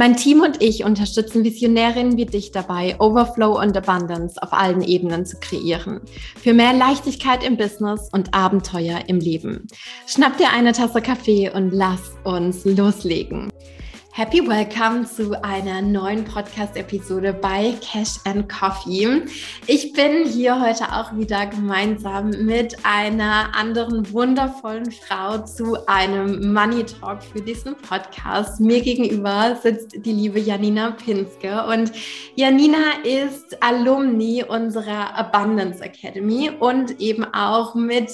Mein Team und ich unterstützen Visionärinnen wie dich dabei, Overflow und Abundance auf allen Ebenen zu kreieren. Für mehr Leichtigkeit im Business und Abenteuer im Leben. Schnapp dir eine Tasse Kaffee und lass uns loslegen. Happy Welcome zu einer neuen Podcast-Episode bei Cash and Coffee. Ich bin hier heute auch wieder gemeinsam mit einer anderen wundervollen Frau zu einem Money Talk für diesen Podcast. Mir gegenüber sitzt die liebe Janina Pinske und Janina ist Alumni unserer Abundance Academy und eben auch mit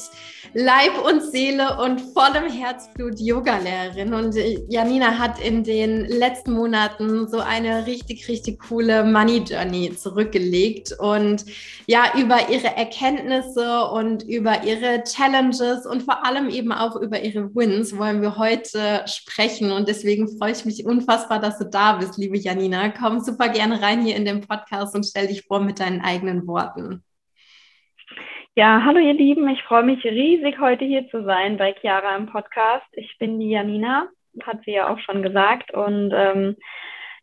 Leib und Seele und vollem Herzblut Yoga-Lehrerin. Und Janina hat in den letzten Monaten so eine richtig, richtig coole Money Journey zurückgelegt und ja, über ihre Erkenntnisse und über ihre Challenges und vor allem eben auch über ihre Wins wollen wir heute sprechen. Und deswegen freue ich mich unfassbar, dass du da bist, liebe Janina. Komm super gerne rein hier in den Podcast und stell dich vor mit deinen eigenen Worten. Ja, hallo ihr Lieben, ich freue mich riesig, heute hier zu sein bei Chiara im Podcast. Ich bin die Janina, hat sie ja auch schon gesagt. Und ähm,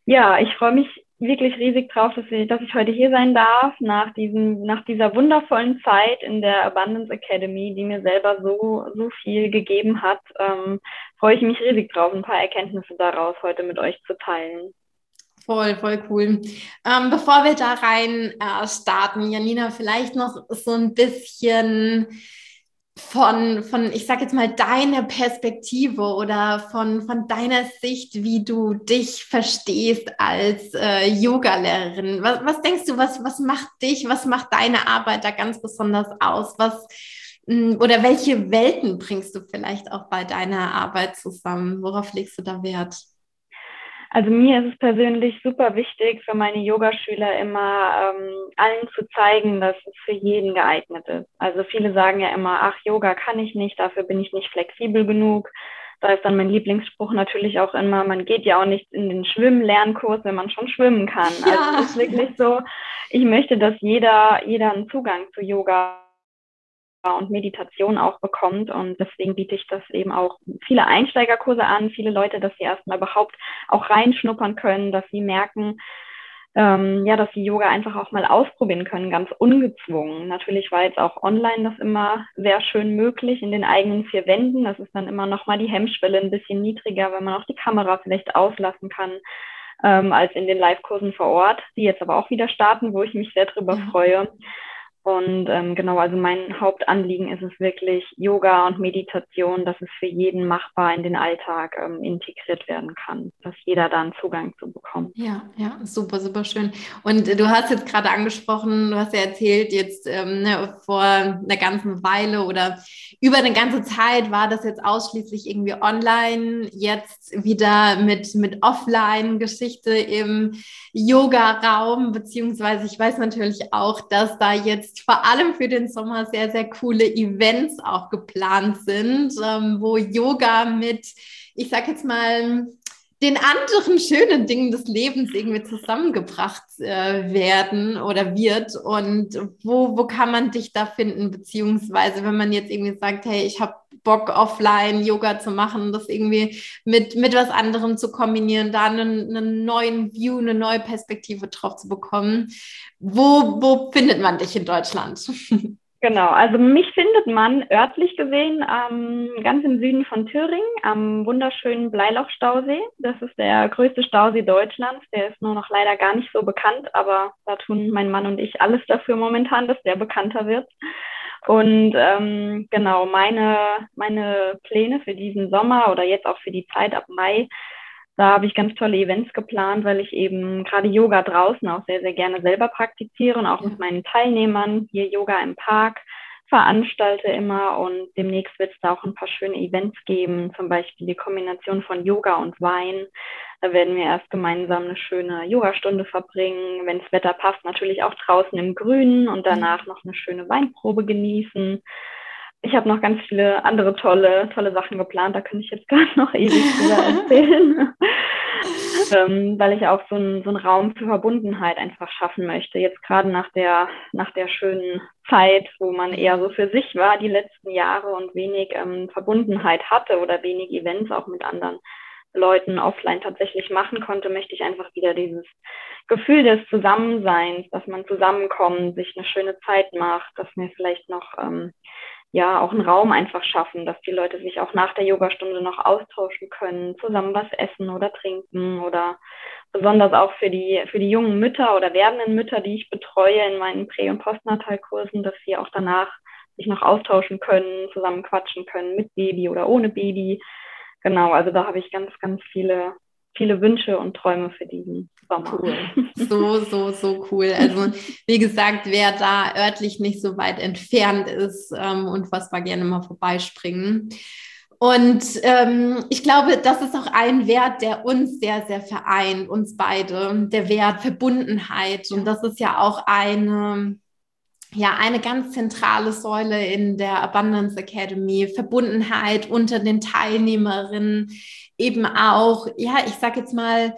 ja, ich freue mich wirklich riesig drauf, dass ich, dass ich heute hier sein darf, nach, diesem, nach dieser wundervollen Zeit in der Abundance Academy, die mir selber so, so viel gegeben hat. Ähm, freue ich mich riesig drauf, ein paar Erkenntnisse daraus heute mit euch zu teilen. Voll, voll cool. Ähm, bevor wir da rein äh, starten, Janina, vielleicht noch so ein bisschen von, von ich sage jetzt mal, deiner Perspektive oder von, von deiner Sicht, wie du dich verstehst als äh, Yoga-Lehrerin. Was, was denkst du, was, was macht dich, was macht deine Arbeit da ganz besonders aus? Was, hm, oder welche Welten bringst du vielleicht auch bei deiner Arbeit zusammen? Worauf legst du da Wert? Also mir ist es persönlich super wichtig, für meine Yogaschüler immer ähm, allen zu zeigen, dass es für jeden geeignet ist. Also viele sagen ja immer, ach, Yoga kann ich nicht, dafür bin ich nicht flexibel genug. Da ist dann mein Lieblingsspruch natürlich auch immer, man geht ja auch nicht in den Schwimmlernkurs, wenn man schon schwimmen kann. Ja. Also es ist wirklich so, ich möchte, dass jeder, jeder einen Zugang zu Yoga und Meditation auch bekommt. Und deswegen biete ich das eben auch viele Einsteigerkurse an, viele Leute, dass sie erstmal überhaupt auch reinschnuppern können, dass sie merken, ähm, ja, dass sie Yoga einfach auch mal ausprobieren können, ganz ungezwungen. Natürlich war jetzt auch online das immer sehr schön möglich in den eigenen vier Wänden. Das ist dann immer noch mal die Hemmschwelle ein bisschen niedriger, wenn man auch die Kamera vielleicht auslassen kann, ähm, als in den Live-Kursen vor Ort, die jetzt aber auch wieder starten, wo ich mich sehr drüber freue. Und ähm, genau, also mein Hauptanliegen ist es wirklich Yoga und Meditation, dass es für jeden machbar in den Alltag ähm, integriert werden kann, dass jeder da einen Zugang zu bekommt. Ja, ja, super, super schön. Und du hast jetzt gerade angesprochen, du hast ja erzählt, jetzt ähm, ne, vor einer ganzen Weile oder über eine ganze Zeit war das jetzt ausschließlich irgendwie online, jetzt wieder mit, mit Offline-Geschichte im Yoga-Raum, beziehungsweise ich weiß natürlich auch, dass da jetzt vor allem für den Sommer sehr, sehr coole Events auch geplant sind, ähm, wo Yoga mit, ich sag jetzt mal, den anderen schönen Dingen des Lebens irgendwie zusammengebracht äh, werden oder wird und wo, wo kann man dich da finden, beziehungsweise wenn man jetzt irgendwie sagt, hey, ich habe Bock offline Yoga zu machen, das irgendwie mit, mit was anderem zu kombinieren, da einen, einen neuen View, eine neue Perspektive drauf zu bekommen. Wo, wo findet man dich in Deutschland? Genau, also mich findet man örtlich gesehen ähm, ganz im Süden von Thüringen am wunderschönen Bleiloch-Stausee. Das ist der größte Stausee Deutschlands. Der ist nur noch leider gar nicht so bekannt, aber da tun mein Mann und ich alles dafür momentan, dass der bekannter wird. Und ähm, genau, meine, meine Pläne für diesen Sommer oder jetzt auch für die Zeit ab Mai da habe ich ganz tolle Events geplant, weil ich eben gerade Yoga draußen auch sehr, sehr gerne selber praktiziere und auch mit meinen Teilnehmern hier Yoga im Park veranstalte immer und demnächst wird es da auch ein paar schöne Events geben, zum Beispiel die Kombination von Yoga und Wein. Da werden wir erst gemeinsam eine schöne Yogastunde verbringen, wenn das Wetter passt, natürlich auch draußen im Grünen und danach noch eine schöne Weinprobe genießen. Ich habe noch ganz viele andere tolle, tolle Sachen geplant. Da könnte ich jetzt gar noch ewig drüber erzählen. ähm, weil ich auch so, ein, so einen Raum für Verbundenheit einfach schaffen möchte. Jetzt gerade nach der, nach der schönen Zeit, wo man eher so für sich war, die letzten Jahre und wenig ähm, Verbundenheit hatte oder wenig Events auch mit anderen Leuten offline tatsächlich machen konnte, möchte ich einfach wieder dieses Gefühl des Zusammenseins, dass man zusammenkommt, sich eine schöne Zeit macht, dass mir vielleicht noch ähm, ja auch einen Raum einfach schaffen, dass die Leute sich auch nach der Yogastunde noch austauschen können, zusammen was essen oder trinken oder besonders auch für die für die jungen Mütter oder werdenden Mütter, die ich betreue in meinen Prä- und Postnatalkursen, dass sie auch danach sich noch austauschen können, zusammen quatschen können mit Baby oder ohne Baby. Genau, also da habe ich ganz ganz viele viele Wünsche und Träume für diesen Sommer. Cool. So, so, so cool. Also, wie gesagt, wer da örtlich nicht so weit entfernt ist ähm, und was wir gerne mal vorbeispringen. Und ähm, ich glaube, das ist auch ein Wert, der uns sehr, sehr vereint, uns beide, der Wert Verbundenheit. Und das ist ja auch eine, ja, eine ganz zentrale Säule in der Abundance Academy, Verbundenheit unter den Teilnehmerinnen, eben auch, ja, ich sage jetzt mal,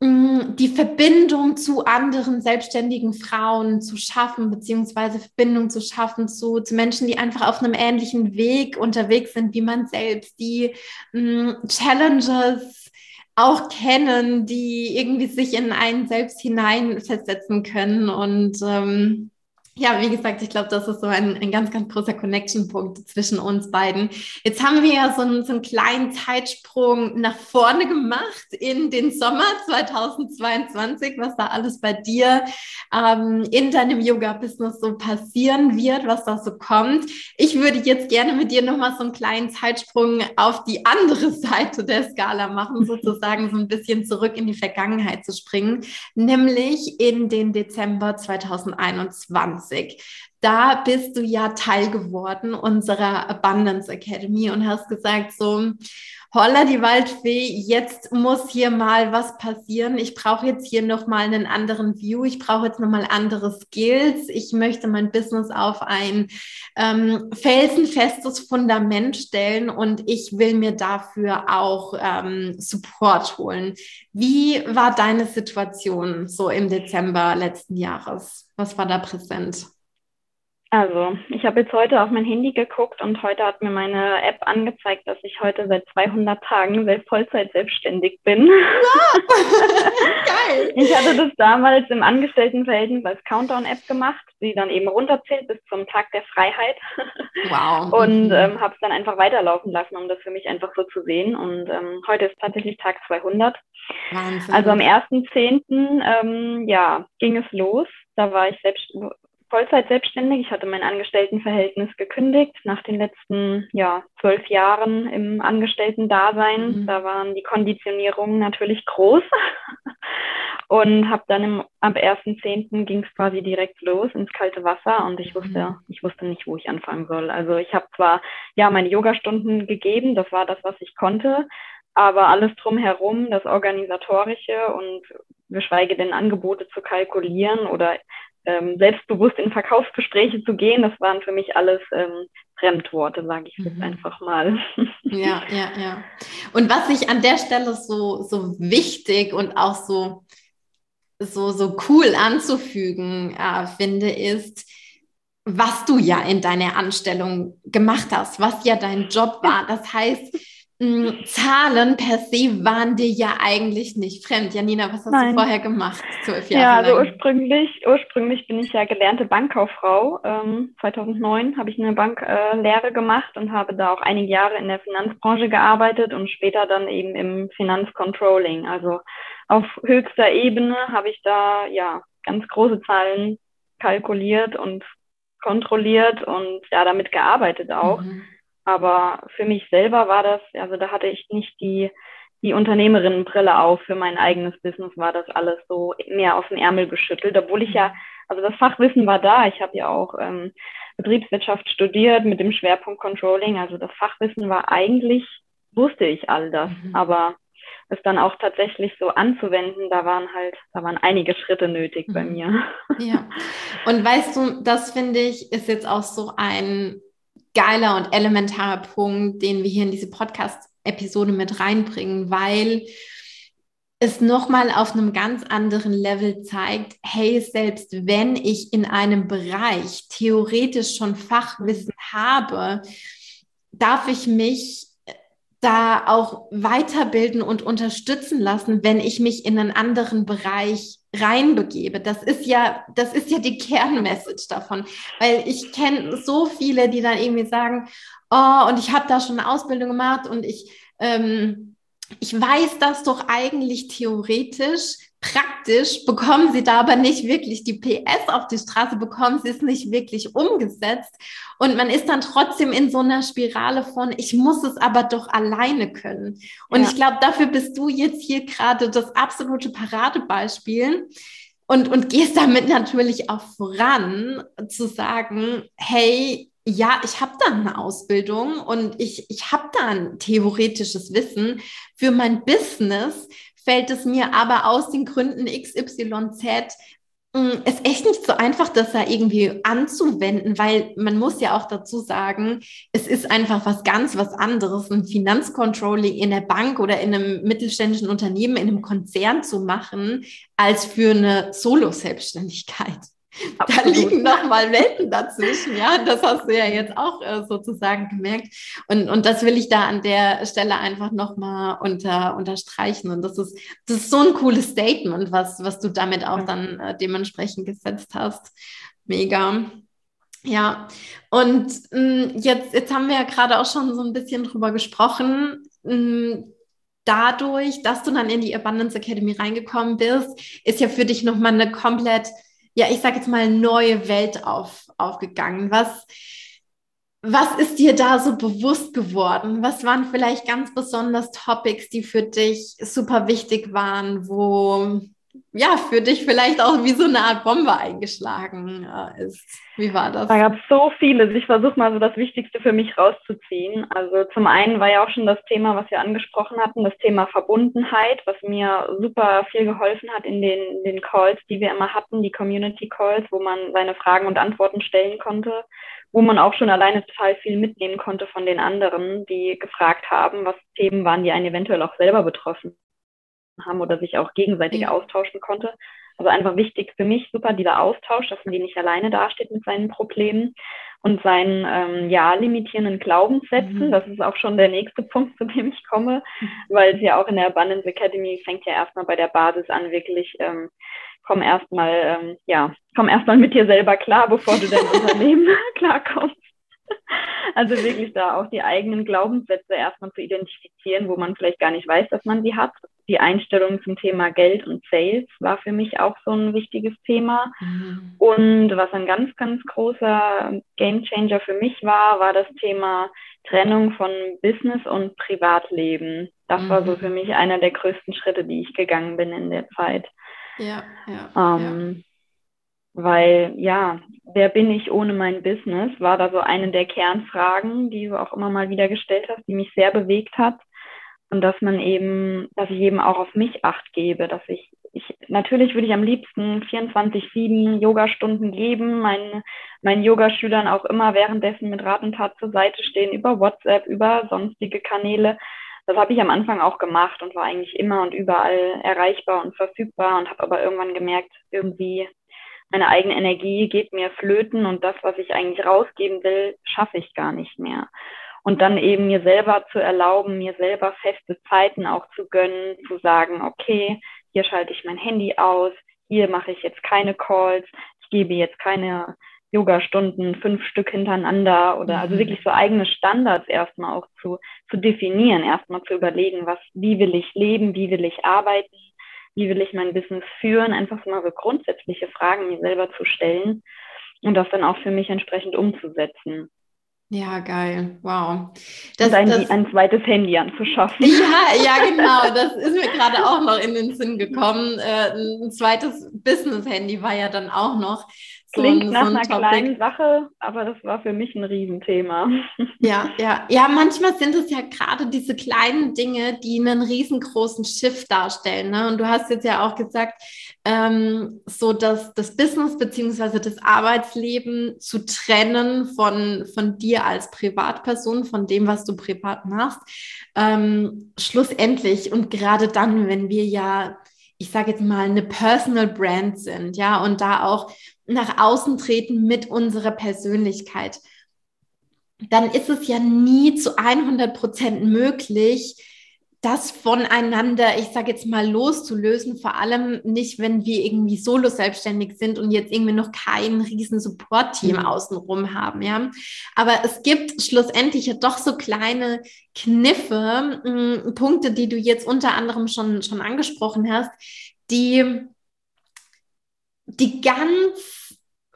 mm, die Verbindung zu anderen selbstständigen Frauen zu schaffen, beziehungsweise Verbindung zu schaffen zu, zu Menschen, die einfach auf einem ähnlichen Weg unterwegs sind wie man selbst, die mh, mm, Challenges auch kennen, die irgendwie sich in einen selbst hineinversetzen können. Und ähm, ja, wie gesagt, ich glaube, das ist so ein, ein ganz, ganz großer Connection-Punkt zwischen uns beiden. Jetzt haben wir ja so einen, so einen kleinen Zeitsprung nach vorne gemacht in den Sommer 2022, was da alles bei dir ähm, in deinem Yoga-Business so passieren wird, was da so kommt. Ich würde jetzt gerne mit dir nochmal so einen kleinen Zeitsprung auf die andere Seite der Skala machen, sozusagen so ein bisschen zurück in die Vergangenheit zu springen, nämlich in den Dezember 2021. 2020. Da bist du ja Teil geworden unserer Abundance Academy und hast gesagt, so, holla die Waldfee, jetzt muss hier mal was passieren. Ich brauche jetzt hier nochmal einen anderen View. Ich brauche jetzt nochmal andere Skills. Ich möchte mein Business auf ein ähm, felsenfestes Fundament stellen und ich will mir dafür auch ähm, Support holen. Wie war deine Situation so im Dezember letzten Jahres? Was war da präsent? Also, ich habe jetzt heute auf mein Handy geguckt und heute hat mir meine App angezeigt, dass ich heute seit 200 Tagen Vollzeit selbstständig bin. Ja. Geil. Ich hatte das damals im Angestelltenverhältnis als Countdown-App gemacht, die dann eben runterzählt bis zum Tag der Freiheit. Wow. Und ähm, habe es dann einfach weiterlaufen lassen, um das für mich einfach so zu sehen. Und ähm, heute ist tatsächlich Tag 200. Wahnsinn. Also am 1.10. Ähm, ja, ging es los. Da war ich selbst Vollzeit selbstständig. Ich hatte mein Angestelltenverhältnis gekündigt nach den letzten ja, zwölf Jahren im Angestellten-Dasein. Mhm. Da waren die Konditionierungen natürlich groß. und habe dann im, ab 1.10. ging es quasi direkt los ins kalte Wasser und ich wusste, mhm. ich wusste nicht, wo ich anfangen soll. Also ich habe zwar ja meine Yogastunden gegeben, das war das, was ich konnte, aber alles drumherum, das Organisatorische und geschweige denn Angebote zu kalkulieren oder ähm, selbstbewusst in Verkaufsgespräche zu gehen, das waren für mich alles ähm, Fremdworte, sage ich jetzt mhm. einfach mal. Ja, ja, ja. Und was ich an der Stelle so, so wichtig und auch so, so, so cool anzufügen äh, finde, ist, was du ja in deiner Anstellung gemacht hast, was ja dein Job war. Das heißt, Zahlen per se waren dir ja eigentlich nicht fremd. Janina, was hast Nein. du vorher gemacht? Zwölf Jahre ja, also lang? ursprünglich, ursprünglich bin ich ja gelernte Bankkauffrau. Ähm, 2009 habe ich eine Banklehre gemacht und habe da auch einige Jahre in der Finanzbranche gearbeitet und später dann eben im Finanzcontrolling. Also auf höchster Ebene habe ich da ja ganz große Zahlen kalkuliert und kontrolliert und ja damit gearbeitet auch. Mhm. Aber für mich selber war das, also da hatte ich nicht die, die Unternehmerinnenbrille auf. Für mein eigenes Business war das alles so mehr aus dem Ärmel geschüttelt, obwohl ich ja, also das Fachwissen war da. Ich habe ja auch ähm, Betriebswirtschaft studiert mit dem Schwerpunkt Controlling. Also das Fachwissen war eigentlich, wusste ich all das. Mhm. Aber es dann auch tatsächlich so anzuwenden, da waren halt, da waren einige Schritte nötig mhm. bei mir. Ja. Und weißt du, das finde ich, ist jetzt auch so ein geiler und elementarer Punkt, den wir hier in diese Podcast-Episode mit reinbringen, weil es nochmal auf einem ganz anderen Level zeigt, hey, selbst wenn ich in einem Bereich theoretisch schon Fachwissen habe, darf ich mich da auch weiterbilden und unterstützen lassen, wenn ich mich in einen anderen Bereich reinbegebe. Das ist ja, das ist ja die Kernmessage davon, weil ich kenne so viele, die dann irgendwie sagen, oh, und ich habe da schon eine Ausbildung gemacht und ich ähm, ich weiß das doch eigentlich theoretisch, praktisch bekommen sie da aber nicht wirklich die PS auf die Straße, bekommen sie es nicht wirklich umgesetzt. Und man ist dann trotzdem in so einer Spirale von, ich muss es aber doch alleine können. Und ja. ich glaube, dafür bist du jetzt hier gerade das absolute Paradebeispiel. Und, und gehst damit natürlich auch voran, zu sagen, hey, ja, ich habe da eine Ausbildung und ich, ich habe da ein theoretisches Wissen. Für mein Business fällt es mir aber aus den Gründen XYZ hm, ist echt nicht so einfach, das da irgendwie anzuwenden, weil man muss ja auch dazu sagen, es ist einfach was ganz was anderes, ein Finanzcontrolling in der Bank oder in einem mittelständischen Unternehmen, in einem Konzern zu machen, als für eine Solo-Selbstständigkeit. Absolut. Da liegen nochmal Welten dazwischen, ja. Das hast du ja jetzt auch äh, sozusagen gemerkt. Und, und das will ich da an der Stelle einfach nochmal unter, unterstreichen. Und das ist, das ist so ein cooles Statement, was, was du damit auch dann äh, dementsprechend gesetzt hast. Mega. Ja, und mh, mm, jetzt, jetzt haben wir ja gerade auch schon so ein bisschen drüber gesprochen. Mh, mm, dadurch, dass du dann in die Abundance Academy reingekommen bist, ist ja für dich nochmal eine komplett ja, ich sage jetzt mal, neue Welt auf, aufgegangen? Was, was ist dir da so bewusst geworden? Was waren vielleicht ganz besonders Topics, die für dich super wichtig waren, wo ja, für dich vielleicht auch wie so eine Art Bombe eingeschlagen äh, ist. Wie war das? Da gab es so vieles. Ich versuche mal so das Wichtigste für mich rauszuziehen. Also zum einen war ja auch schon das Thema, was wir angesprochen hatten, das Thema Verbundenheit, was mir super viel geholfen hat in den, den Calls, die wir immer hatten, die Community Calls, wo man seine Fragen und Antworten stellen konnte, wo man auch schon alleine total viel mitnehmen konnte von den anderen, die gefragt haben, was Themen waren, die einen eventuell auch selber betroffen haben oder sich auch gegenseitig mhm. austauschen konnte. Also einfach wichtig für mich super dieser Austausch, dass man die nicht alleine dasteht mit seinen Problemen und seinen ähm, ja limitierenden Glaubenssätzen. Mhm. Das ist auch schon der nächste Punkt, zu dem ich komme, mhm. weil es ja auch in der Abundance Academy fängt ja erstmal bei der Basis an, wirklich ähm, komm erstmal ähm, ja komm erstmal mit dir selber klar, bevor du dein Unternehmen klarkommst. Also wirklich da auch die eigenen Glaubenssätze erstmal zu identifizieren, wo man vielleicht gar nicht weiß, dass man sie hat die Einstellung zum Thema Geld und Sales war für mich auch so ein wichtiges Thema. Mhm. Und was ein ganz, ganz großer Gamechanger für mich war, war das Thema Trennung von Business und Privatleben. Das mhm. war so mhm. für mich einer der größten Schritte, die ich gegangen bin in der Zeit. Ja, ja, ähm, ja. Weil, ja, wer bin ich ohne mein Business, war da so eine der Kernfragen, die du auch immer mal wieder gestellt hast, die mich sehr bewegt hat und dass man eben, dass ich eben auch auf mich acht gebe, dass ich, ich natürlich würde ich am liebsten 24-7 Yoga-Stunden geben, meinen, meinen Yogaschülern auch immer währenddessen mit Rat und Tat zur Seite stehen, über WhatsApp, über sonstige Kanäle. Das habe ich am Anfang auch gemacht und war eigentlich immer und überall erreichbar und verfügbar und habe aber irgendwann gemerkt, irgendwie meine eigene Energie geht mir flöten und das, was ich eigentlich rausgeben will, schaffe ich gar nicht mehr und dann eben mir selber zu erlauben, mir selber feste Zeiten auch zu gönnen, zu sagen, okay, hier schalte ich mein Handy aus, hier mache ich jetzt keine Calls, ich gebe jetzt keine Yoga-Stunden, fünf Stück hintereinander oder also mhm. wirklich so eigene Standards erstmal auch zu, zu definieren, erstmal zu überlegen, was, wie will ich leben, wie will ich arbeiten, wie will ich mein Business führen, einfach so mal so grundsätzliche Fragen mir selber zu stellen und das dann auch für mich entsprechend umzusetzen. Ja, geil. Wow. Das, und ein, das, ein zweites Handy anzuschaffen. Ja, ja, genau. Das ist mir gerade auch noch in den Sinn gekommen. Äh, ein zweites Business-Handy war ja dann auch noch Klingt so ein, nach so ein einer Topic. kleinen Sache, aber das war für mich ein Riesenthema. Ja, ja, ja, manchmal sind es ja gerade diese kleinen Dinge, die einen riesengroßen Shift darstellen. Ne? Und du hast jetzt ja auch gesagt, ähm, so dass das Business beziehungsweise das Arbeitsleben zu trennen von, von dir als Privatperson, von dem, was du privat machst. Ähm, schlussendlich und gerade dann, wenn wir ja ich sage jetzt mal, eine Personal Brand sind, ja, und da auch nach außen treten mit unserer Persönlichkeit, dann ist es ja nie zu 100 Prozent möglich, das voneinander, ich sage jetzt mal, loszulösen, vor allem nicht, wenn wir irgendwie solo selbstständig sind und jetzt irgendwie noch kein riesen Support-Team mhm. außenrum haben, ja. Aber es gibt schlussendlich ja doch so kleine Kniffe, mh, Punkte, die du jetzt unter anderem schon, schon angesprochen hast, die, die ganz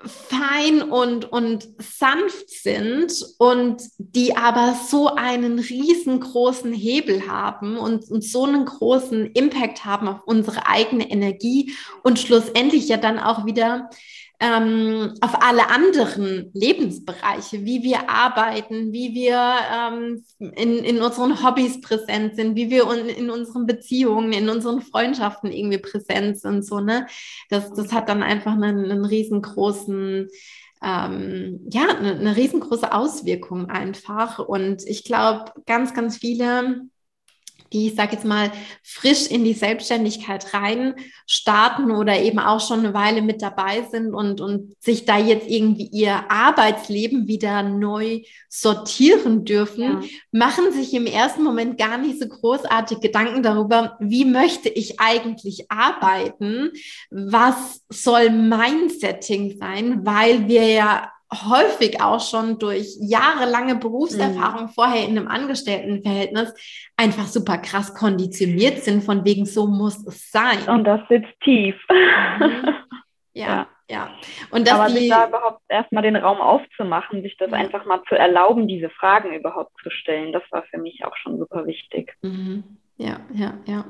fein und, und sanft sind und die aber so einen riesengroßen Hebel haben und, und so einen großen Impact haben auf unsere eigene Energie und schlussendlich ja dann auch wieder ähm, auf alle anderen Lebensbereiche, wie wir arbeiten, wie wir ähm, in, in unseren Hobbys präsent sind, wie wir in, in unseren Beziehungen, in unseren Freundschaften irgendwie präsent sind. So, ne? das, das hat dann einfach einen, einen riesengroßen ähm, ja, eine, eine riesengroße Auswirkung einfach. Und ich glaube, ganz, ganz viele die, ich sage jetzt mal, frisch in die Selbstständigkeit rein starten oder eben auch schon eine Weile mit dabei sind und, und sich da jetzt irgendwie ihr Arbeitsleben wieder neu sortieren dürfen, ja. machen sich im ersten Moment gar nicht so großartig Gedanken darüber, wie möchte ich eigentlich arbeiten, was soll mein Setting sein, weil wir ja häufig auch schon durch jahrelange Berufserfahrung mhm. vorher in einem Angestelltenverhältnis einfach super krass konditioniert sind, von wegen so muss es sein. Und das sitzt tief. Mhm. Ja, ja, ja. Und dass Aber die, sich da überhaupt erstmal den Raum aufzumachen, sich das ja. einfach mal zu erlauben, diese Fragen überhaupt zu stellen, das war für mich auch schon super wichtig. Mhm. Ja, ja, ja.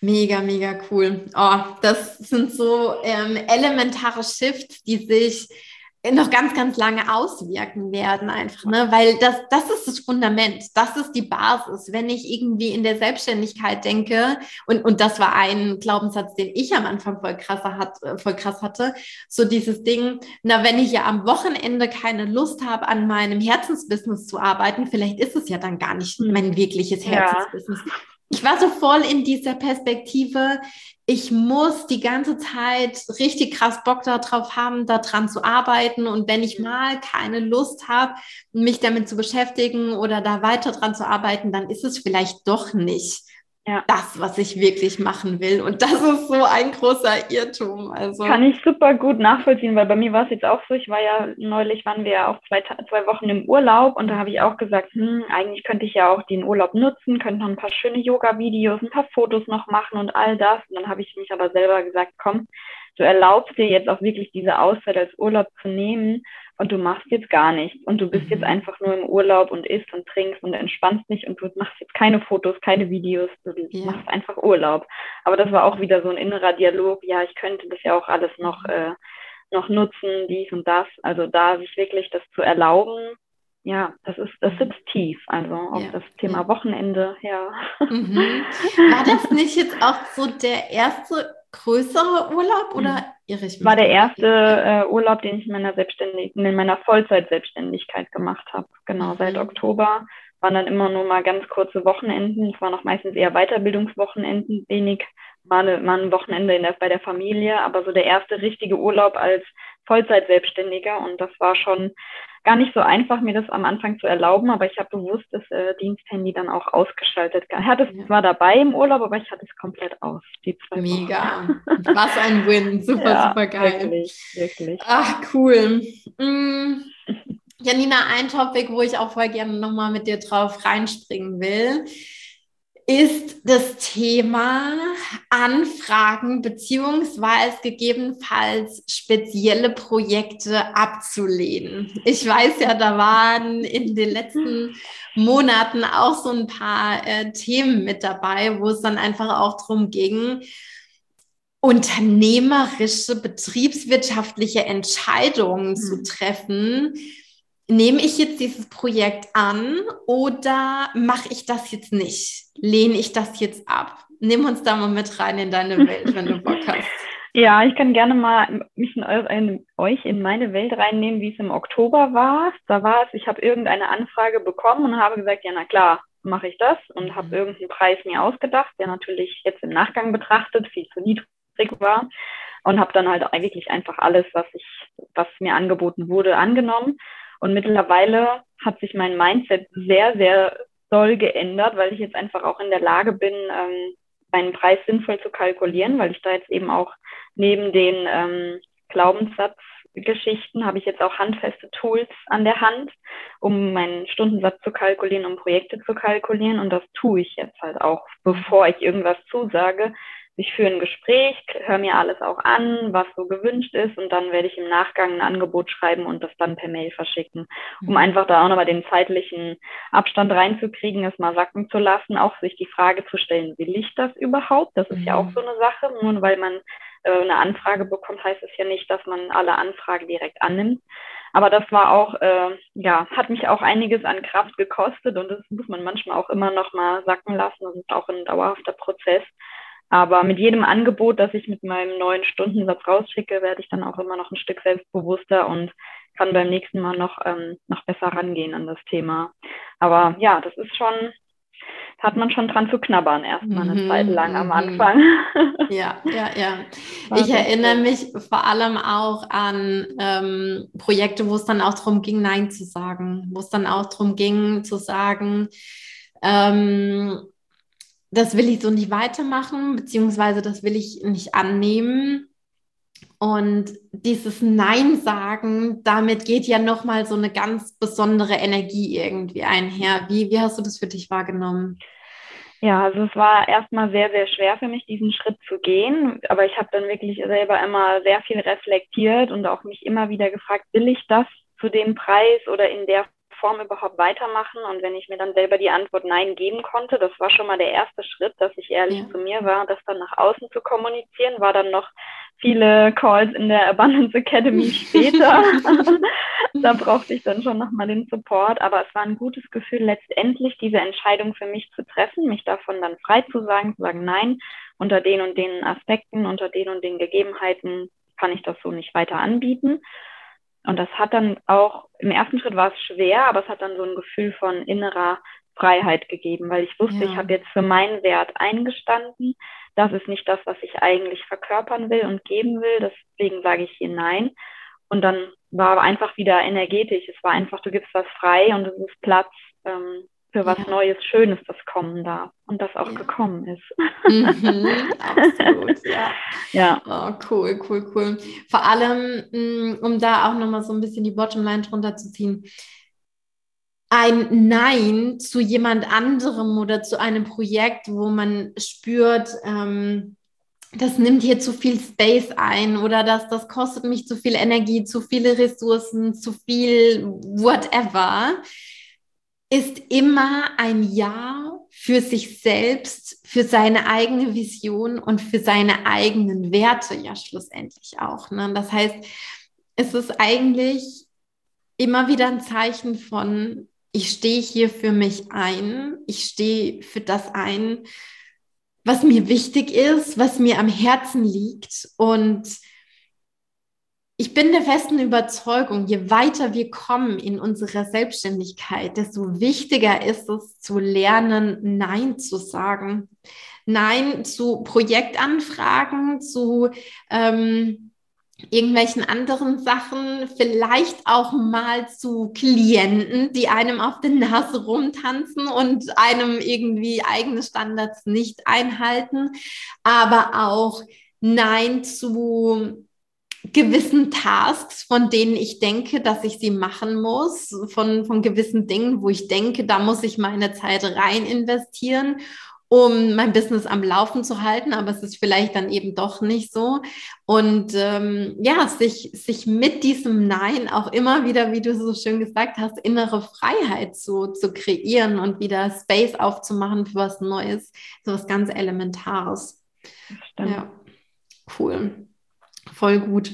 Mega, mega cool. Oh, das sind so ähm, elementare Shifts, die sich noch ganz, ganz lange auswirken werden einfach, ne? weil das, das ist das Fundament, das ist die Basis. Wenn ich irgendwie in der Selbstständigkeit denke, und, und das war ein Glaubenssatz, den ich am Anfang voll, krasser hat, äh, voll krass hatte, so dieses Ding, na, wenn ich ja am Wochenende keine Lust habe, an meinem Herzensbusiness zu arbeiten, vielleicht ist es ja dann gar nicht mein wirkliches Herzensbusiness. Ja. Ich war so voll in dieser Perspektive, ich muss die ganze Zeit richtig krass Bock darauf haben, daran zu arbeiten. Und wenn ich mal keine Lust habe, mich damit zu beschäftigen oder da weiter dran zu arbeiten, dann ist es vielleicht doch nicht ja. das, was ich wirklich machen will. Und das ist so ein großer Irrtum. Also kann ich super gut nachvollziehen, weil bei mir war es jetzt auch so. Ich war ja neulich, waren wir ja auch zwei, zwei Wochen im Urlaub und da habe ich auch gesagt, hm, eigentlich könnte ich ja auch den Urlaub nutzen, könnte noch ein paar schöne Yoga-Videos, ein paar Fotos noch machen und all das. Und dann habe ich mich aber selber gesagt, komm, du erlaubst dir jetzt auch wirklich diese Auszeit als Urlaub zu nehmen und du machst jetzt gar nichts und du bist mhm. jetzt einfach nur im Urlaub und isst und trinkst und entspannst nicht und du machst jetzt keine Fotos, keine Videos, du ja. machst einfach Urlaub. Aber das war auch wieder so ein innerer Dialog, ja, ich könnte das ja auch alles noch, äh, noch nutzen, dies und das. Also da sich wirklich das zu erlauben, ja, das ist, das sitzt tief, also auf ja. das Thema. Wochenende, ja. Mhm. War das nicht jetzt auch so der erste größere Urlaub oder mhm. irre ich mich? War der erste äh, Urlaub, den ich in meiner Selbstständig in meiner Vollzeit-Selbstständigkeit gemacht habe. Genau, mhm. seit Oktober waren dann immer nur mal ganz kurze Wochenenden. Es waren auch meistens eher Weiterbildungswochenenden, wenig mal, mal ein Wochenende der, bei der Familie, aber so der erste richtige Urlaub als Vollzeit-Selbstständiger und das war schon gar nicht so einfach, mir das am Anfang zu erlauben, aber ich habe bewusst das äh, Diensthandy dann auch ausgeschaltet. Ich hatte es zwar dabei im Urlaub, aber ich hatte es komplett aus. Mega. Was ein Win. Super, ja, super geil. Wirklich, wirklich. Ach, cool. Mm. Janina, ein Topic, wo ich auch voll gerne nochmal mit dir drauf reinspringen will ist das Thema Anfragen beziehungsweise gegebenenfalls spezielle Projekte abzulehnen. Ich weiß ja, da waren in den letzten Monaten auch so ein paar äh, Themen mit dabei, wo es dann einfach auch darum ging, unternehmerische, betriebswirtschaftliche Entscheidungen mhm. zu treffen. Nehme ich jetzt dieses Projekt an oder mache ich das jetzt nicht? Lehne ich das jetzt ab? Nimm uns da mal mit rein in deine Welt, wenn du Bock hast. Ja, ich kann gerne mal mich in, eure, in, euch in meine Welt reinnehmen, wie es im Oktober war. Da war es, ich habe irgendeine Anfrage bekommen und habe gesagt, ja, na klar, mache ich das und habe mhm. irgendeinen Preis mir ausgedacht, der natürlich jetzt im Nachgang betrachtet viel zu niedrig war und habe dann halt wirklich einfach alles, was ich, was mir angeboten wurde, angenommen. Und mittlerweile hat sich mein Mindset sehr, sehr doll geändert, weil ich jetzt einfach auch in der Lage bin, ähm, meinen Preis sinnvoll zu kalkulieren, weil ich da jetzt eben auch neben den ähm, Glaubenssatzgeschichten habe ich jetzt auch handfeste Tools an der Hand, um meinen Stundensatz zu kalkulieren, um Projekte zu kalkulieren. Und das tue ich jetzt halt auch, bevor ich irgendwas zusage, ich führe ein Gespräch, höre mir alles auch an, was so gewünscht ist und dann werde ich im Nachgang ein Angebot schreiben und das dann per Mail verschicken, um mhm. einfach da auch nochmal den zeitlichen Abstand reinzukriegen, es mal sacken zu lassen, auch sich die Frage zu stellen, will ich das überhaupt? Das ist mhm. ja auch mhm. so eine Sache, nur weil man äh, eine Anfrage bekommt, heißt es ja nicht, dass man alle Anfragen direkt annimmt. Aber das war auch, äh, ja, hat mich auch einiges an Kraft gekostet und das muss man manchmal auch immer noch mal sacken lassen. Das ist auch ein dauerhafter Prozess. Aber mit jedem Angebot, das ich mit meinem neuen Stundensatz rausschicke, werde ich dann auch immer noch ein Stück selbstbewusster und kann beim nächsten Mal noch, ähm, noch besser rangehen an das Thema. Aber ja, das ist schon, hat man schon dran zu knabbern, erstmal eine mhm, Zeit lang am mhm. Anfang. Ja, ja, ja. ich erinnere mich vor allem auch an ähm, Projekte, wo es dann auch darum ging, Nein zu sagen, wo es dann auch darum ging, zu sagen, ähm, das will ich so nicht weitermachen, beziehungsweise das will ich nicht annehmen. Und dieses Nein sagen, damit geht ja nochmal so eine ganz besondere Energie irgendwie einher. Wie, wie hast du das für dich wahrgenommen? Ja, also es war erstmal sehr, sehr schwer für mich, diesen Schritt zu gehen. Aber ich habe dann wirklich selber immer sehr viel reflektiert und auch mich immer wieder gefragt, will ich das zu dem Preis oder in der Form überhaupt weitermachen? Und wenn ich mir dann selber die Antwort Nein geben konnte, das war schon mal der erste Schritt, dass ich ehrlich ja. zu mir war, das dann nach außen zu kommunizieren, war dann noch viele Calls in der Abundance Academy später. da brauchte ich dann schon nochmal den Support, aber es war ein gutes Gefühl, letztendlich diese Entscheidung für mich zu treffen, mich davon dann frei zu sagen, zu sagen, nein, unter den und den Aspekten, unter den und den Gegebenheiten kann ich das so nicht weiter anbieten. Und das hat dann auch, im ersten Schritt war es schwer, aber es hat dann so ein Gefühl von innerer Freiheit gegeben, weil ich wusste, ja. ich habe jetzt für meinen Wert eingestanden. Das ist nicht das, was ich eigentlich verkörpern will und geben will. Deswegen sage ich hier Nein. Und dann war einfach wieder energetisch. Es war einfach, du gibst was frei und es ist Platz ähm, für was ja. Neues, Schönes, das kommen darf und das auch ja. gekommen ist. Mhm, absolut, ja. ja. Oh, cool, cool, cool. Vor allem, mm, um da auch nochmal so ein bisschen die Bottomline drunter zu ziehen. Ein Nein zu jemand anderem oder zu einem Projekt, wo man spürt, ähm, das nimmt hier zu viel Space ein oder das, das kostet mich zu viel Energie, zu viele Ressourcen, zu viel whatever ist immer ein Ja für sich selbst, für seine eigene Vision und für seine eigenen Werte ja schlussendlich auch. Ne? Das heißt, es ist eigentlich immer wieder ein Zeichen von, ich stehe hier für mich ein, ich stehe für das ein, was mir wichtig ist, was mir am Herzen liegt und ich bin der festen Überzeugung, je weiter wir kommen in unserer Selbstständigkeit, desto wichtiger ist es zu lernen, Nein zu sagen. Nein zu Projektanfragen, zu ähm, irgendwelchen anderen Sachen, vielleicht auch mal zu Klienten, die einem auf der Nase rumtanzen und einem irgendwie eigene Standards nicht einhalten, aber auch Nein zu gewissen Tasks, von denen ich denke, dass ich sie machen muss, von, von gewissen Dingen, wo ich denke, da muss ich meine Zeit rein investieren, um mein Business am Laufen zu halten, aber es ist vielleicht dann eben doch nicht so. Und ähm, ja, sich, sich mit diesem Nein auch immer wieder, wie du so schön gesagt hast, innere Freiheit zu, zu kreieren und wieder Space aufzumachen für was Neues, so was ganz Elementares. Stimmt. Ja. Cool. Voll gut.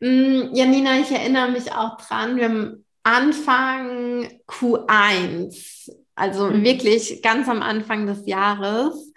Mm, Janina, ich erinnere mich auch dran, wir haben Anfang Q1, also mhm. wirklich ganz am Anfang des Jahres,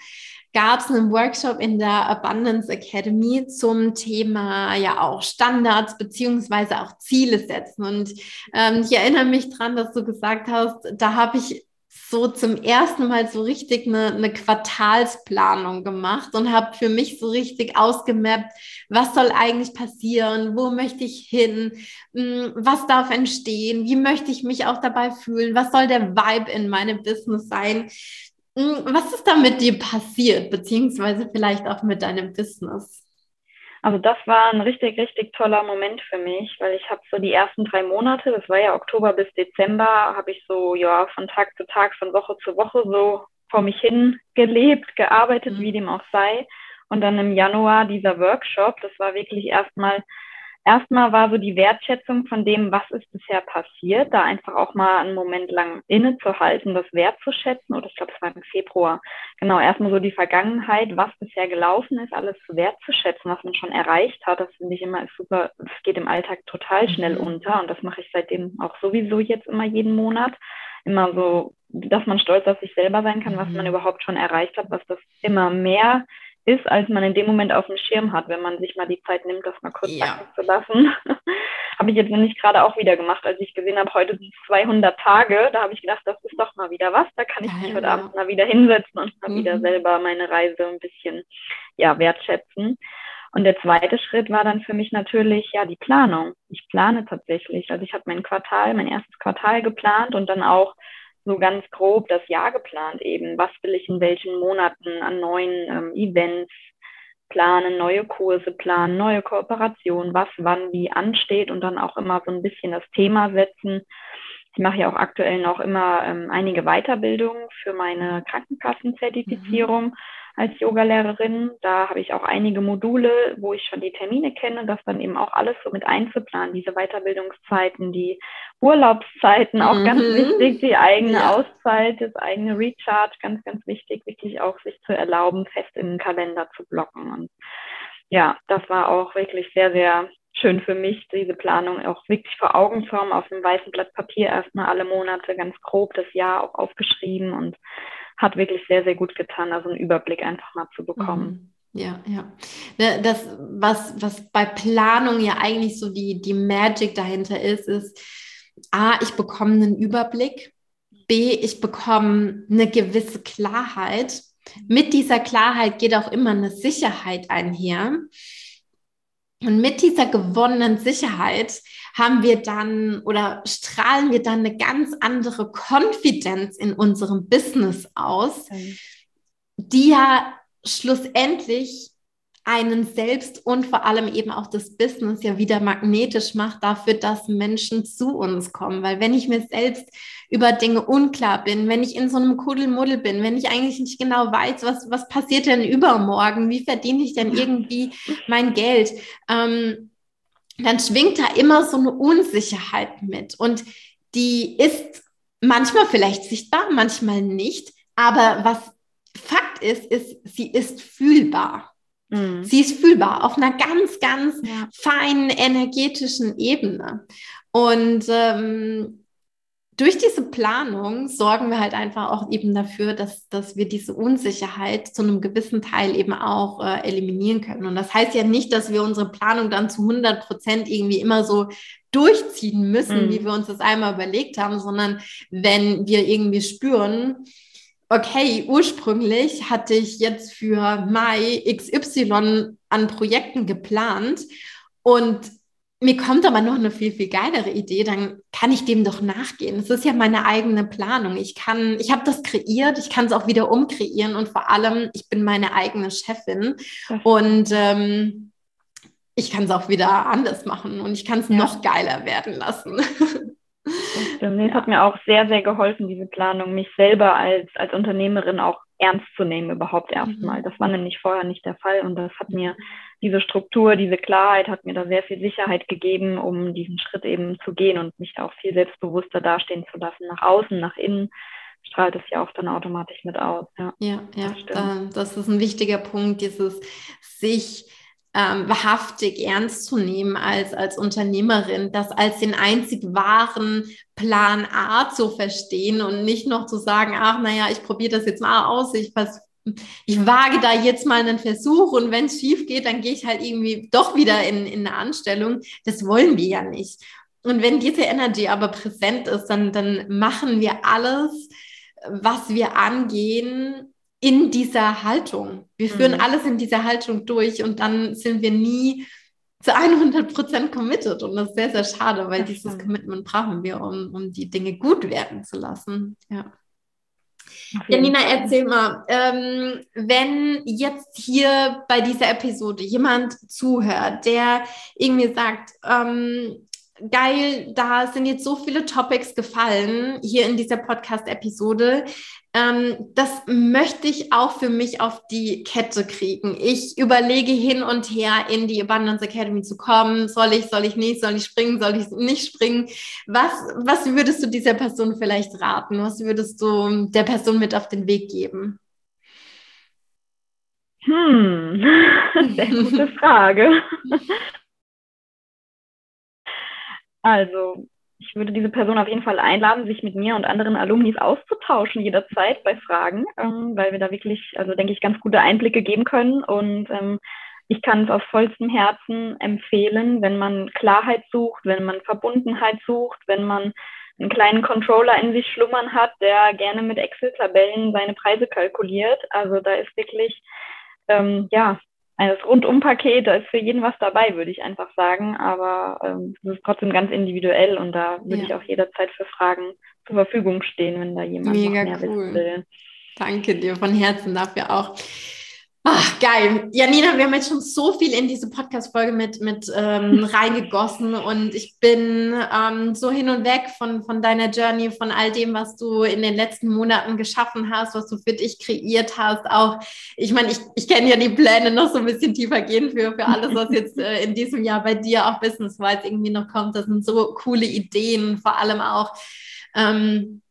gab es einen Workshop in der Abundance Academy zum Thema ja auch Standards beziehungsweise auch Ziele setzen. Und ähm, ich erinnere mich dran, dass du gesagt hast, da habe ich so zum ersten Mal so richtig eine, eine Quartalsplanung gemacht und habe für mich so richtig ausgemappt, was soll eigentlich passieren, wo möchte ich hin, hm, was darf entstehen, wie möchte ich mich auch dabei fühlen, was soll der Vibe in meinem Business sein. Hm, was ist da mit dir passiert, beziehungsweise vielleicht auch mit deinem Business? Also das war ein richtig, richtig toller Moment für mich, weil ich habe so die ersten drei Monate, das war ja Oktober bis Dezember, habe ich so ja von Tag zu Tag, von Woche zu Woche so vor mich hin gelebt, gearbeitet, mhm. wie dem auch sei. Und dann im Januar dieser Workshop, das war wirklich erstmal erstmal war so die Wertschätzung von dem, was ist bisher passiert, da einfach auch mal einen Moment lang innezuhalten, das wertzuschätzen. Oder ich glaube, es war im Februar. Genau, erstmal so die Vergangenheit, was bisher gelaufen ist, alles wertzuschätzen, was man schon erreicht hat. Das finde ich immer super. Das geht im Alltag total schnell mhm. unter und das mache ich seitdem auch sowieso jetzt immer jeden Monat. Immer so, dass man stolz auf sich selber sein kann, was man mhm. überhaupt schon erreicht hat, was das immer mehr ist, als man in dem Moment auf dem Schirm hat, wenn man sich mal die Zeit nimmt, das mal kurz ja. zu lassen. habe ich jetzt nämlich gerade auch wieder gemacht, als ich gesehen habe, heute sind 200 Tage. Da habe ich gedacht, das ist doch mal wieder was. Da kann ich mich ja, heute. Abend mal wieder hinsetzen und mal mhm. wieder selber meine Reise ein bisschen ja, wertschätzen. Und der zweite Schritt war dann für mich natürlich ja die Planung. Ich plane tatsächlich. Also ich habe mein Quartal, mein erstes Quartal geplant und dann auch so ganz grob das Jahr geplant eben. Was will ich in welchen Monaten an neuen ähm, Events planen, neue Kurse planen, neue Kooperationen, was wann wie ansteht und dann auch immer so ein bisschen das Thema setzen. Ich mache ja auch aktuell noch immer ähm, einige Weiterbildungen für meine Krankenkassenzertifizierung. Mhm als Yogalehrerin. Da habe ich auch einige Module, wo ich schon die Termine kenne, das dann eben auch alles so mit einzuplanen, diese Weiterbildungszeiten, die Urlaubszeiten, auch mhm. ganz wichtig, die eigene ja. Auszeit, das eigene Recharge, ganz, ganz wichtig, wirklich auch sich zu erlauben, fest im Kalender zu blocken. Und ja, das war auch wirklich sehr, sehr schön für mich, diese Planung auch wirklich vor Augen zu haben, auf einem weißen Blatt Papier erstmal alle Monate ganz grob das Jahr auch aufgeschrieben und hat wirklich sehr, sehr gut getan, also einen Überblick einfach mal zu bekommen. Mhm. Ja, ja. Ne, das, was, was bei Planung ja eigentlich so die, die Magic dahinter ist, ist, A, ich bekomme einen Überblick, B, ich bekomme eine gewisse Klarheit. Mit dieser Klarheit geht auch immer eine Sicherheit einher. Und mit dieser gewonnenen Sicherheit haben wir dann oder strahlen wir dann eine ganz andere Konfidenz in unserem Business aus, die ja schlussendlich einen selbst und vor allem eben auch das Business ja wieder magnetisch macht dafür, dass Menschen zu uns kommen. Weil wenn ich mir selbst über Dinge unklar bin, wenn ich in so einem Kuddelmuddel bin, wenn ich eigentlich nicht genau weiß, was, was passiert denn übermorgen, wie verdiene ich denn irgendwie mein Geld, ähm, dann schwingt da immer so eine Unsicherheit mit. Und die ist manchmal vielleicht sichtbar, manchmal nicht. Aber was Fakt ist, ist, sie ist fühlbar. Mhm. Sie ist fühlbar auf einer ganz, ganz ja. feinen energetischen Ebene. Und ähm, durch diese Planung sorgen wir halt einfach auch eben dafür, dass, dass wir diese Unsicherheit zu einem gewissen Teil eben auch äh, eliminieren können. Und das heißt ja nicht, dass wir unsere Planung dann zu 100 Prozent irgendwie immer so durchziehen müssen, mhm. wie wir uns das einmal überlegt haben, sondern wenn wir irgendwie spüren, okay, ursprünglich hatte ich jetzt für Mai XY an Projekten geplant und mir kommt aber noch eine viel, viel geilere Idee, dann kann ich dem doch nachgehen. Es ist ja meine eigene Planung. Ich kann, ich habe das kreiert, ich kann es auch wieder umkreieren und vor allem, ich bin meine eigene Chefin und ähm, ich kann es auch wieder anders machen und ich kann es ja. noch geiler werden lassen. Das, hat mir auch sehr, sehr geholfen, diese Planung, mich selber als, als Unternehmerin auch ernst zu nehmen, überhaupt erstmal. Mhm. Das war nämlich vorher nicht der Fall und das hat mir diese Struktur, diese Klarheit hat mir da sehr viel Sicherheit gegeben, um diesen Schritt eben zu gehen und mich auch viel selbstbewusster dastehen zu lassen, nach außen, nach innen strahlt es ja auch dann automatisch mit aus. Ja, ja, ja das, das ist ein wichtiger Punkt, dieses sich ähm, wahrhaftig ernst zu nehmen als, als Unternehmerin, das als den einzig wahren Plan A zu verstehen und nicht noch zu sagen, ach naja, ich probiere das jetzt mal aus, ich was ich wage da jetzt mal einen Versuch und wenn es schief geht, dann gehe ich halt irgendwie doch wieder in, in eine Anstellung. Das wollen wir ja nicht. Und wenn diese Energy aber präsent ist, dann, dann machen wir alles, was wir angehen, in dieser Haltung. Wir führen mhm. alles in dieser Haltung durch und dann sind wir nie zu 100 Prozent committed. Und das ist sehr, sehr schade, weil das dieses. Commitment brauchen wir, um, um die Dinge gut werden zu lassen. Ja. Janina, erzähl mal, ähm, wenn jetzt hier bei dieser Episode jemand zuhört, der irgendwie sagt, ähm, geil, da sind jetzt so viele Topics gefallen hier in dieser Podcast-Episode. Ähm, das möchte ich auch für mich auf die Kette kriegen. Ich überlege hin und her, in die Abundance Academy zu kommen. Soll ich, soll ich nicht, soll ich springen, soll ich nicht springen? Was, was würdest du dieser Person vielleicht raten? Was würdest du der Person mit auf den Weg geben? Hm, sehr gute Frage. Also, ich würde diese Person auf jeden Fall einladen, sich mit mir und anderen Alumnis auszutauschen jederzeit bei Fragen, ähm, weil wir da wirklich, also denke ich, ganz gute Einblicke geben können. Und ähm, ich kann es aus vollstem Herzen empfehlen, wenn man Klarheit sucht, wenn man Verbundenheit sucht, wenn man einen kleinen Controller in sich schlummern hat, der gerne mit Excel-Tabellen seine Preise kalkuliert. Also da ist wirklich, ähm, ja, das Rundum-Paket, da ist für jeden was dabei, würde ich einfach sagen. Aber ähm, es ist trotzdem ganz individuell und da würde ja. ich auch jederzeit für Fragen zur Verfügung stehen, wenn da jemand Mega noch mehr cool. wissen will. Danke dir von Herzen dafür auch. Ach, geil. Janina, wir haben jetzt schon so viel in diese Podcast-Folge mit, mit ähm, reingegossen und ich bin ähm, so hin und weg von, von deiner Journey, von all dem, was du in den letzten Monaten geschaffen hast, was du für dich kreiert hast. Auch, ich meine, ich, ich kenne ja die Pläne noch so ein bisschen tiefer gehen für, für alles, was jetzt äh, in diesem Jahr bei dir auch business-wise irgendwie noch kommt. Das sind so coole Ideen, vor allem auch. Ähm,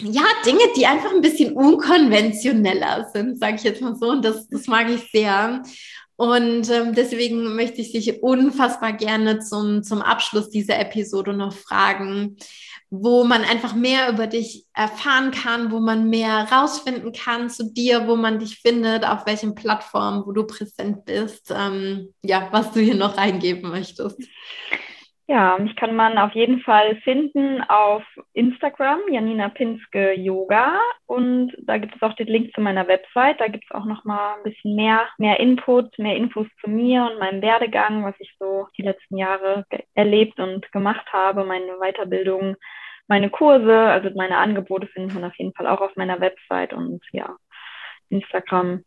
ja, Dinge, die einfach ein bisschen unkonventioneller sind, sage ich jetzt mal so. Und das, das mag ich sehr. Und ähm, deswegen möchte ich dich unfassbar gerne zum, zum Abschluss dieser Episode noch fragen, wo man einfach mehr über dich erfahren kann, wo man mehr rausfinden kann zu dir, wo man dich findet, auf welchen Plattformen, wo du präsent bist. Ähm, ja, was du hier noch reingeben möchtest. Ja, mich kann man auf jeden Fall finden auf Instagram, Janina Pinske Yoga. Und da gibt es auch den Link zu meiner Website. Da gibt es auch noch mal ein bisschen mehr, mehr Input, mehr Infos zu mir und meinem Werdegang, was ich so die letzten Jahre erlebt und gemacht habe, meine Weiterbildung, meine Kurse, also meine Angebote findet man auf jeden Fall auch auf meiner Website und ja, Instagram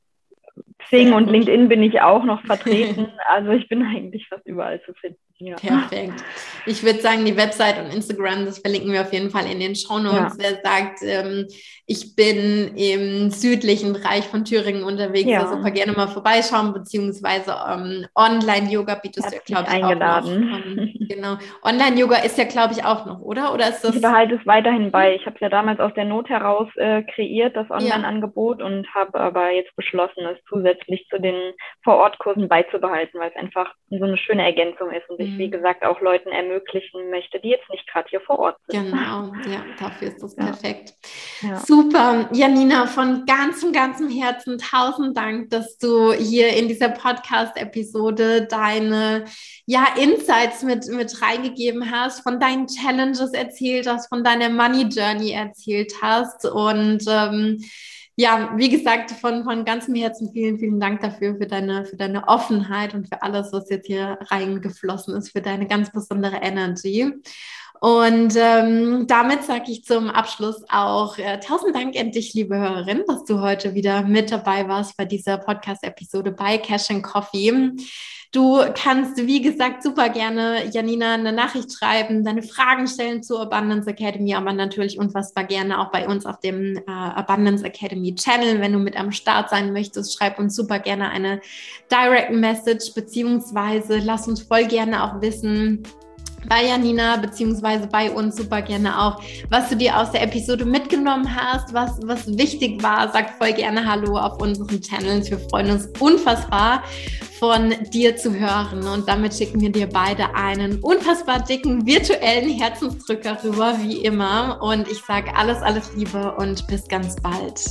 Xing und LinkedIn bin ich auch noch vertreten. Also ich bin eigentlich fast überall zu finden. Ja. Perfekt. Ich würde sagen, die Website und Instagram, das verlinken wir auf jeden Fall in den Shownotes. Ja. Wer sagt, ähm, ich bin im südlichen Bereich von Thüringen unterwegs, ja. also super gerne mal vorbeischauen, beziehungsweise ähm, Online-Yoga bietest du ja, glaube ich, eingeladen. auch noch. Und, genau. Online-Yoga ist ja, glaube ich, auch noch, oder? Oder ist das? Ich behalte es weiterhin bei. Ich habe es ja damals aus der Not heraus äh, kreiert, das Online-Angebot, und habe aber jetzt beschlossen, es zusätzlich zu den Vor-Ort-Kursen beizubehalten, weil es einfach so eine schöne Ergänzung ist und ich, wie mhm. gesagt, auch Leuten ermöglichen möchte, die jetzt nicht gerade hier vor Ort sind. Genau, ja, dafür ist das ja. perfekt. Ja. Super. Janina, von ganzem, ganzem Herzen tausend Dank, dass du hier in dieser Podcast-Episode deine ja, Insights mit, mit reingegeben hast, von deinen Challenges erzählt hast, von deiner Money Journey erzählt hast und ähm, ja, wie gesagt, von, von ganzem Herzen vielen, vielen Dank dafür, für deine, für deine Offenheit und für alles, was jetzt hier reingeflossen ist, für deine ganz besondere Energy. Und ähm, damit sage ich zum Abschluss auch äh, tausend Dank an dich, liebe Hörerin, dass du heute wieder mit dabei warst bei dieser Podcast-Episode bei Cash and Coffee. Du kannst, wie gesagt, super gerne Janina eine Nachricht schreiben, deine Fragen stellen zur Abundance Academy, aber natürlich unfassbar gerne auch bei uns auf dem äh, Abundance Academy Channel. Wenn du mit am Start sein möchtest, schreib uns super gerne eine Direct Message, beziehungsweise lass uns voll gerne auch wissen, bei Janina beziehungsweise bei uns super gerne auch, was du dir aus der Episode mitgenommen hast, was, was wichtig war. Sag voll gerne Hallo auf unseren Channels. Wir freuen uns unfassbar von dir zu hören. Und damit schicken wir dir beide einen unfassbar dicken virtuellen Herzensdrücker rüber, wie immer. Und ich sage alles, alles Liebe und bis ganz bald.